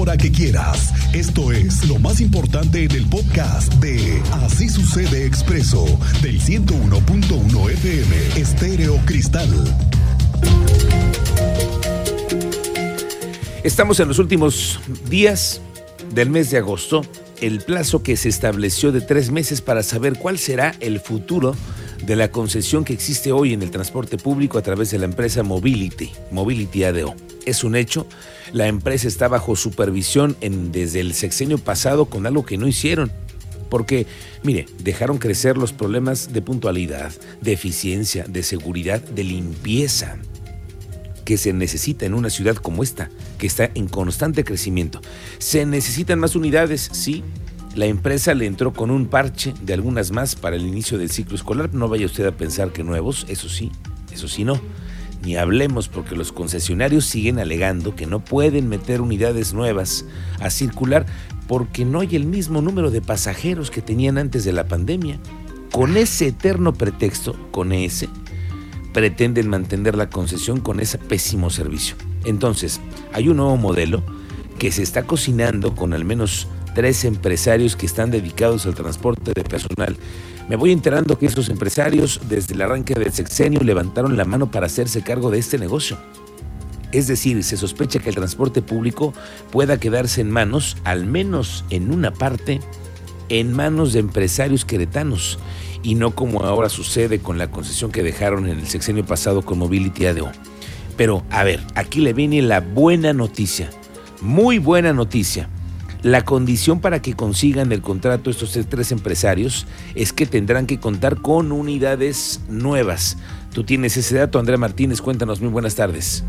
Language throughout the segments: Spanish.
hora que quieras. Esto es lo más importante en el podcast de Así sucede expreso del 101.1 FM Estéreo Cristal. Estamos en los últimos días del mes de agosto, el plazo que se estableció de tres meses para saber cuál será el futuro de la concesión que existe hoy en el transporte público a través de la empresa Mobility, Mobility ADO. Es un hecho, la empresa está bajo supervisión desde el sexenio pasado con algo que no hicieron. Porque, mire, dejaron crecer los problemas de puntualidad, de eficiencia, de seguridad, de limpieza que se necesita en una ciudad como esta, que está en constante crecimiento. ¿Se necesitan más unidades? Sí, la empresa le entró con un parche de algunas más para el inicio del ciclo escolar. No vaya usted a pensar que nuevos, eso sí, eso sí no. Ni hablemos porque los concesionarios siguen alegando que no pueden meter unidades nuevas a circular porque no hay el mismo número de pasajeros que tenían antes de la pandemia. Con ese eterno pretexto, con ese, pretenden mantener la concesión con ese pésimo servicio. Entonces, hay un nuevo modelo que se está cocinando con al menos tres empresarios que están dedicados al transporte de personal. Me voy enterando que estos empresarios desde el arranque del sexenio levantaron la mano para hacerse cargo de este negocio. Es decir, se sospecha que el transporte público pueda quedarse en manos, al menos en una parte, en manos de empresarios queretanos y no como ahora sucede con la concesión que dejaron en el sexenio pasado con Mobility ADO. Pero a ver, aquí le viene la buena noticia, muy buena noticia. La condición para que consigan el contrato estos tres empresarios es que tendrán que contar con unidades nuevas. Tú tienes ese dato, Andrea Martínez, cuéntanos, muy buenas tardes.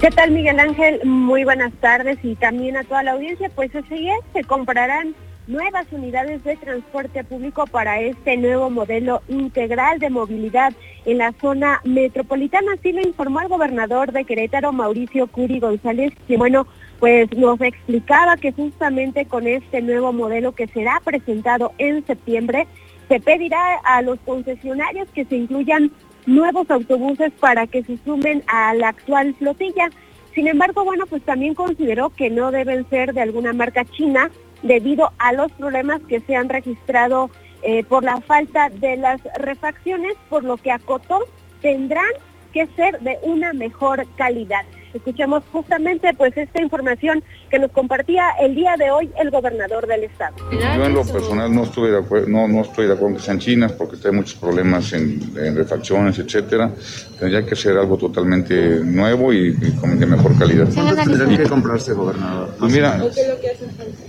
¿Qué tal Miguel Ángel? Muy buenas tardes y también a toda la audiencia. Pues así es, se comprarán nuevas unidades de transporte público para este nuevo modelo integral de movilidad en la zona metropolitana. Así lo informó el gobernador de Querétaro, Mauricio Curi González, que bueno, pues nos explicaba que justamente con este nuevo modelo que será presentado en septiembre, se pedirá a los concesionarios que se incluyan nuevos autobuses para que se sumen a la actual flotilla. Sin embargo, bueno, pues también consideró que no deben ser de alguna marca china debido a los problemas que se han registrado eh, por la falta de las refacciones, por lo que acotó tendrán que ser de una mejor calidad. Escuchamos justamente pues esta información que nos compartía el día de hoy el gobernador del estado. Yo en lo personal no estuve de acuerdo, no, no estoy de acuerdo que sean chinas porque hay muchos problemas en, refacciones, etcétera. Tendría que ser algo totalmente nuevo y, de mejor calidad. tendría que comprarse, gobernador? Pues mira,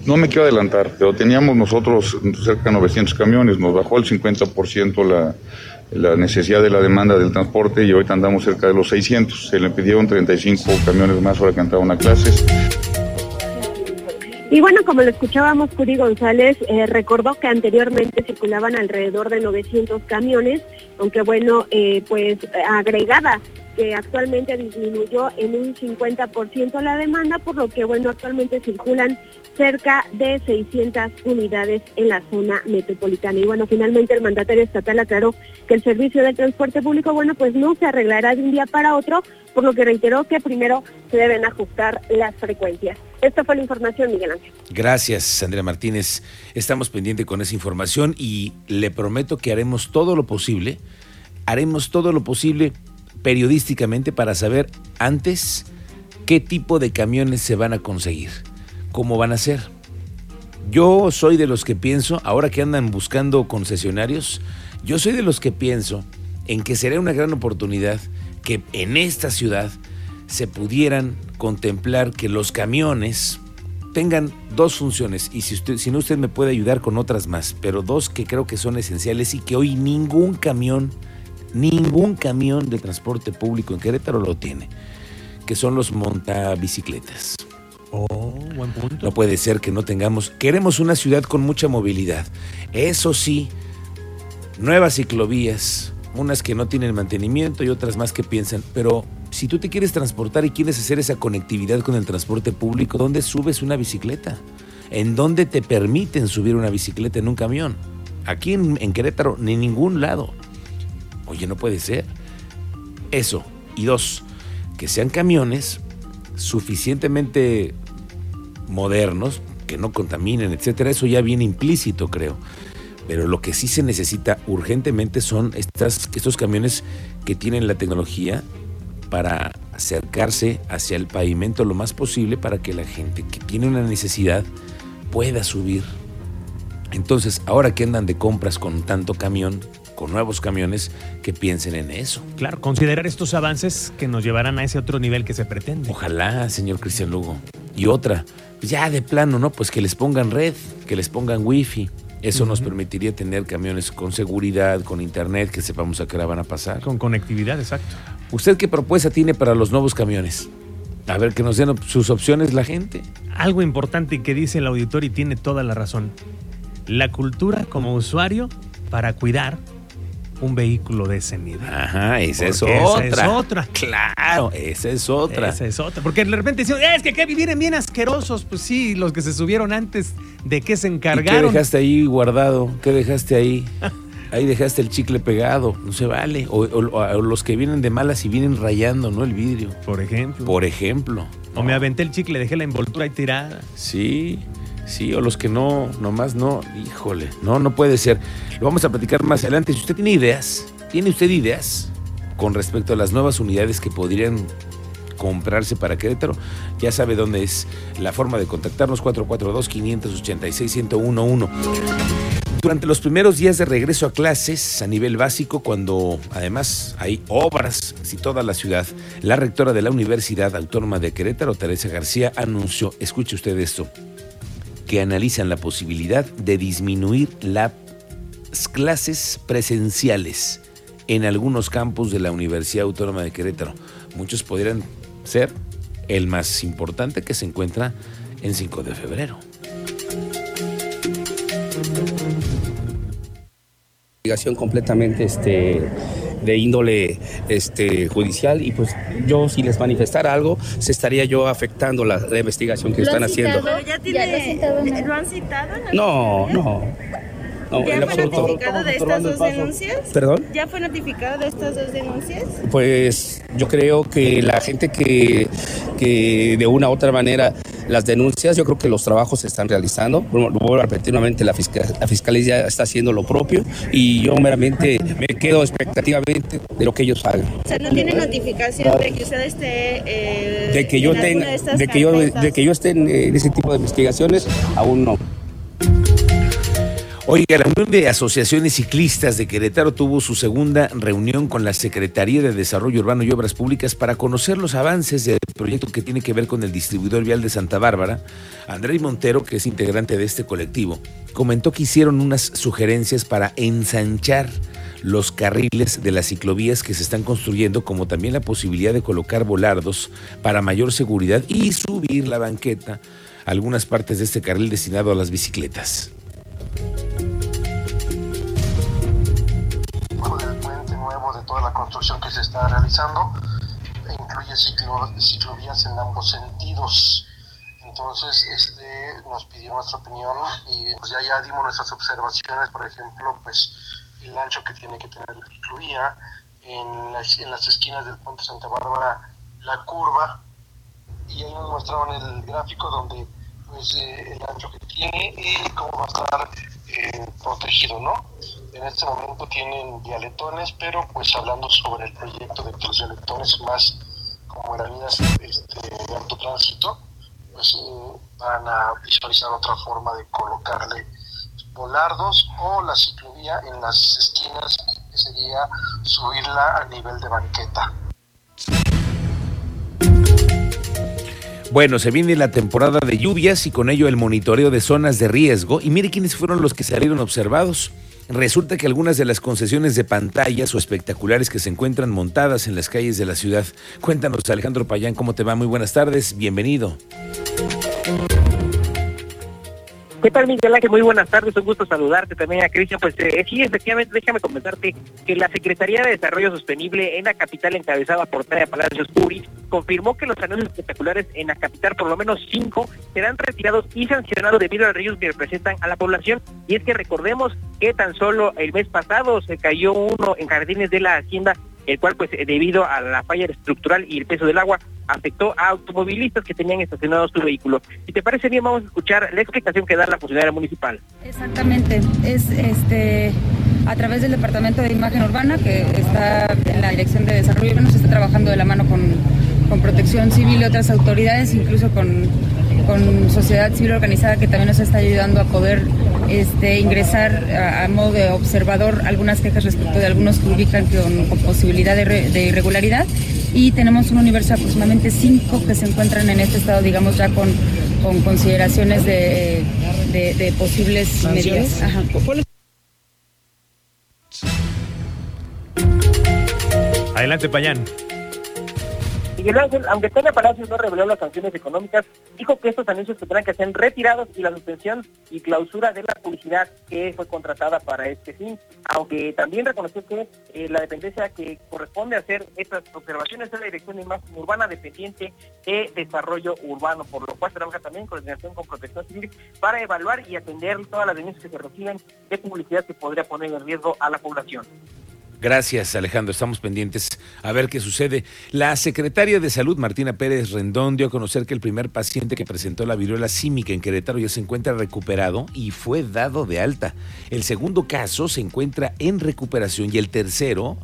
no me quiero adelantar, pero teníamos nosotros cerca de 900 camiones, nos bajó el 50% la la necesidad de la demanda del transporte y ahorita andamos cerca de los 600. Se le pidieron 35 camiones más para que entraran a clases. Y bueno, como lo escuchábamos, Curi González eh, recordó que anteriormente circulaban alrededor de 900 camiones, aunque bueno, eh, pues agregada que actualmente disminuyó en un 50% la demanda, por lo que bueno, actualmente circulan cerca de 600 unidades en la zona metropolitana. Y bueno, finalmente el mandatario estatal aclaró que el servicio de transporte público, bueno, pues no se arreglará de un día para otro, por lo que reiteró que primero se deben ajustar las frecuencias. Esta fue la información, Miguel Ángel. Gracias, Andrea Martínez. Estamos pendientes con esa información y le prometo que haremos todo lo posible, haremos todo lo posible periodísticamente para saber antes qué tipo de camiones se van a conseguir, cómo van a ser. Yo soy de los que pienso, ahora que andan buscando concesionarios, yo soy de los que pienso en que sería una gran oportunidad que en esta ciudad se pudieran contemplar que los camiones tengan dos funciones y si usted si no usted me puede ayudar con otras más, pero dos que creo que son esenciales y que hoy ningún camión Ningún camión de transporte público en Querétaro lo tiene, que son los montabicicletas. Oh, buen punto. No puede ser que no tengamos. Queremos una ciudad con mucha movilidad. Eso sí, nuevas ciclovías, unas que no tienen mantenimiento y otras más que piensan. Pero si tú te quieres transportar y quieres hacer esa conectividad con el transporte público, ¿dónde subes una bicicleta? ¿En dónde te permiten subir una bicicleta en un camión? Aquí en, en Querétaro, ni en ningún lado. Oye, no puede ser. Eso. Y dos, que sean camiones suficientemente modernos, que no contaminen, etcétera, eso ya viene implícito, creo. Pero lo que sí se necesita urgentemente son estos camiones que tienen la tecnología para acercarse hacia el pavimento lo más posible para que la gente que tiene una necesidad pueda subir. Entonces, ahora que andan de compras con tanto camión, con nuevos camiones, que piensen en eso. Claro, considerar estos avances que nos llevarán a ese otro nivel que se pretende. Ojalá, señor Cristian Lugo. Y otra, ya de plano, ¿no? Pues que les pongan red, que les pongan wifi. Eso nos permitiría tener camiones con seguridad, con internet, que sepamos a qué hora van a pasar. Con conectividad, exacto. ¿Usted qué propuesta tiene para los nuevos camiones? A ver, que nos den sus opciones la gente. Algo importante que dice el auditor y tiene toda la razón. La cultura como usuario para cuidar un vehículo de ese nivel. Ajá, esa es otra. Esa es otra. Claro, esa es otra. Esa es otra. Porque de repente dicen, es que, que vienen bien asquerosos. Pues sí, los que se subieron antes de que se ¿Y qué encargaron. dejaste ahí guardado? ¿Qué dejaste ahí? Ahí dejaste el chicle pegado, no se vale. O, o- o los que vienen de malas y vienen rayando, ¿no? El vidrio. Por ejemplo. Por ejemplo. O me aventé el chicle, dejé la envoltura ahí tirada. Sí, sí, o los que no, nomás no, híjole, no, no puede ser. Lo vamos a platicar más adelante. Si usted tiene ideas, ¿tiene usted ideas con respecto a las nuevas unidades que podrían comprarse para Querétaro? Ya sabe dónde es la forma de contactarnos 442-586-1011. Durante los primeros días de regreso a clases a nivel básico, cuando además hay obras y toda la ciudad, la rectora de la Universidad Autónoma de Querétaro, Teresa García, anunció, escuche usted esto, que analizan la posibilidad de disminuir las clases presenciales en algunos campus de la Universidad Autónoma de Querétaro. Muchos podrían ser el más importante que se encuentra en 5 de febrero. investigación completamente este de índole este judicial y pues yo si les manifestara algo se estaría yo afectando la, la investigación que ¿Lo están haciendo. citado? Pero ya ¿Ya tiene, lo han citado, no? ¿Lo han citado? en la No, no. No, ¿Ya en fue absoluto. notificado de estas dos denuncias? ¿Perdón? ¿Ya fue notificado de estas dos denuncias? Pues yo creo que la gente que, que de una u otra manera las denuncias, yo creo que los trabajos se están realizando. Vuelvo a repetir nuevamente, la, fiscal, la fiscalía está haciendo lo propio y yo meramente me quedo expectativamente de lo que ellos hagan. O sea, no tiene notificación de que usted esté. eh, De que yo tenga, de estas de que yo, de que yo esté en, en ese tipo de investigaciones, aún no. Oiga, la Unión de Asociaciones Ciclistas de Querétaro tuvo su segunda reunión con la Secretaría de Desarrollo Urbano y Obras Públicas para conocer los avances del proyecto que tiene que ver con el distribuidor vial de Santa Bárbara. Andrés Montero, que es integrante de este colectivo, comentó que hicieron unas sugerencias para ensanchar los carriles de las ciclovías que se están construyendo, como también la posibilidad de colocar volardos para mayor seguridad y subir la banqueta algunas partes de este carril destinado a las bicicletas. La construcción que se está realizando e incluye ciclo- ciclovías en ambos sentidos. Entonces, este, nos pidió nuestra opinión y pues ya, ya dimos nuestras observaciones, por ejemplo, pues el ancho que tiene que tener la ciclovía, en las, esquinas del puente Santa Bárbara, la curva, y ahí nos mostraron el gráfico donde pues eh, el ancho que tiene y cómo va a estar eh, protegido, ¿no? En este momento tienen dialetones, pero pues hablando sobre el proyecto de los dialetones más como en avenidas este, de alto tránsito, pues eh, van a visualizar otra forma de colocarle volardos o la ciclovía en las esquinas, que sería subirla a nivel de banqueta. Bueno, se viene la temporada de lluvias y con ello el monitoreo de zonas de riesgo. Y mire quiénes fueron los que salieron observados. Resulta que algunas de las concesiones de pantallas o espectaculares que se encuentran montadas en las calles de la ciudad. Cuéntanos, Alejandro Payán, ¿cómo te va? Muy buenas tardes, bienvenido. ¿Qué tal, Miguel Ángel? Muy buenas tardes, un gusto saludarte también a Cristian. Pues eh, sí, efectivamente, déjame comentarte que la Secretaría de Desarrollo Sostenible en la capital, encabezada por Tania Palacios Puri, confirmó que los anuncios espectaculares en la capital, por lo menos cinco, serán retirados y sancionados debido al riesgo que representan a la población. Y es que recordemos que tan solo el mes pasado se cayó uno en Jardines de la Hacienda el cual pues debido a la falla estructural y el peso del agua afectó a automovilistas que tenían estacionados su vehículo. Si te parece bien, vamos a escuchar la explicación que da la funcionaria municipal. Exactamente, es este a través del Departamento de Imagen Urbana, que está en la Dirección de Desarrollo Urbano, se está trabajando de la mano con, con Protección Civil y otras autoridades, incluso con, con sociedad civil organizada que también nos está ayudando a poder este, ingresar a, modo de observador algunas quejas respecto de algunos que ubican con, posibilidad de, irregularidad y tenemos un universo de aproximadamente cinco que se encuentran en este estado, digamos, ya con, con consideraciones de, de, posibles medidas. Adelante, Payán. Miguel Ángel, aunque Tania Palacios no reveló las sanciones económicas, dijo que estos anuncios tendrán que ser retirados y la suspensión y clausura de la publicidad que fue contratada para este fin, aunque también reconoció que eh, la dependencia que corresponde hacer estas observaciones es la Dirección de Imagen Urbana dependiente de Desarrollo Urbano, por lo cual trabaja también en coordinación con Protección Civil para evaluar y atender todas las denuncias que se reciben de publicidad que podría poner en riesgo a la población. Gracias, Alejandro. Estamos pendientes a ver qué sucede. La secretaria de Salud, Martina Pérez Rendón, dio a conocer que el primer paciente que presentó la viruela símica en Querétaro ya se encuentra recuperado y fue dado de alta. El segundo caso se encuentra en recuperación y el tercero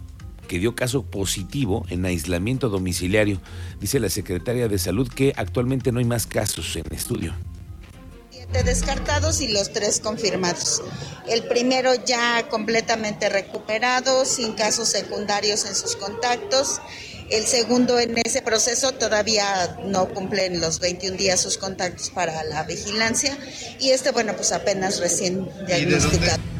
que dio caso positivo en aislamiento domiciliario. Dice la secretaria de Salud que actualmente no hay más casos en estudio descartados y los tres confirmados. El primero ya completamente recuperado, sin casos secundarios en sus contactos. El segundo en ese proceso todavía no cumplen los 21 días sus contactos para la vigilancia. Y este, bueno, pues apenas recién diagnosticado.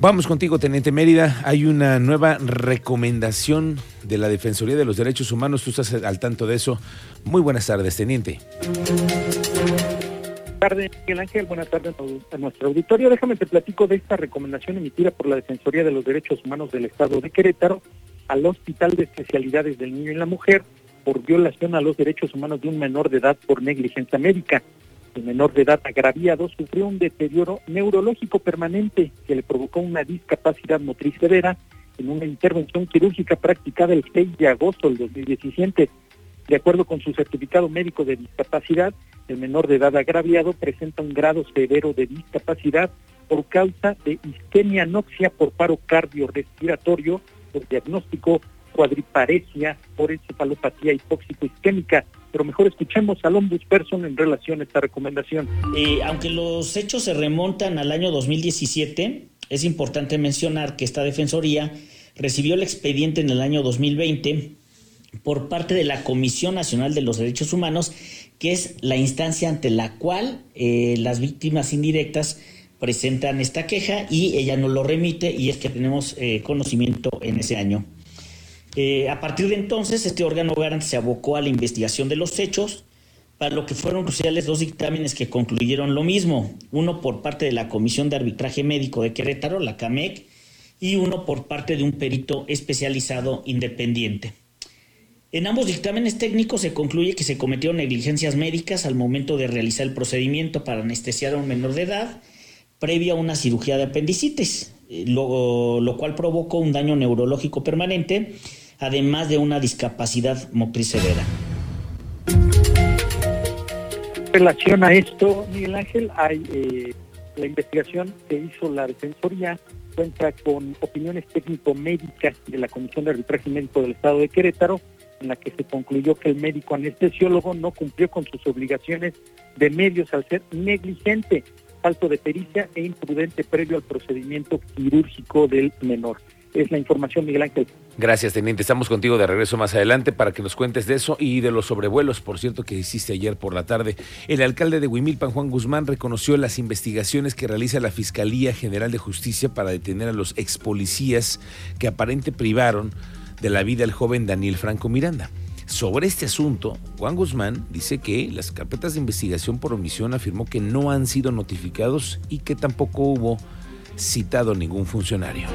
Vamos contigo, Teniente Mérida. Hay una nueva recomendación de la Defensoría de los Derechos Humanos. Tú estás al tanto de eso. Muy buenas tardes, Teniente. Buenas tardes, Miguel Ángel. Buenas tardes a nuestro auditorio. Déjame te platico de esta recomendación emitida por la Defensoría de los Derechos Humanos del Estado de Querétaro al Hospital de Especialidades del Niño y la Mujer por violación a los derechos humanos de un menor de edad por negligencia médica. El menor de edad agraviado sufrió un deterioro neurológico permanente que le provocó una discapacidad motriz severa en una intervención quirúrgica practicada el 6 de agosto del 2017. De acuerdo con su certificado médico de discapacidad, el menor de edad agraviado presenta un grado severo de discapacidad por causa de isquemia anoxia por paro cardiorrespiratorio, por diagnóstico cuadriparesia por encefalopatía hipóxico-isquémica. Pero mejor escuchemos al ombudsperson en relación a esta recomendación. Eh, aunque los hechos se remontan al año 2017, es importante mencionar que esta defensoría recibió el expediente en el año 2020 por parte de la Comisión Nacional de los Derechos Humanos, que es la instancia ante la cual eh, las víctimas indirectas presentan esta queja y ella nos lo remite y es que tenemos eh, conocimiento en ese año. Eh, a partir de entonces, este órgano garante se abocó a la investigación de los hechos, para lo que fueron cruciales dos dictámenes que concluyeron lo mismo, uno por parte de la Comisión de Arbitraje Médico de Querétaro, la CAMEC, y uno por parte de un perito especializado independiente. En ambos dictámenes técnicos se concluye que se cometieron negligencias médicas al momento de realizar el procedimiento para anestesiar a un menor de edad previa a una cirugía de apendicitis, eh, lo cual provocó un daño neurológico permanente además de una discapacidad motriz severa. En relación a esto, Miguel Ángel, hay eh, la investigación que hizo la Defensoría cuenta con opiniones técnico-médicas de la Comisión de Arbitraje Médico del Estado de Querétaro, en la que se concluyó que el médico anestesiólogo no cumplió con sus obligaciones de medios al ser negligente, falto de pericia e imprudente previo al procedimiento quirúrgico del menor es la información, Miguel Ángel. Gracias, teniente. Estamos contigo de regreso más adelante para que nos cuentes de eso y de los sobrevuelos, por cierto, que hiciste ayer por la tarde. El alcalde de Huimilpan, Juan Guzmán, reconoció las investigaciones que realiza la Fiscalía General de Justicia para detener a los ex policías que aparente privaron de la vida al joven Daniel Franco Miranda. Sobre este asunto, Juan Guzmán dice que las carpetas de investigación por omisión afirmó que no han sido notificados y que tampoco hubo citado ningún funcionario.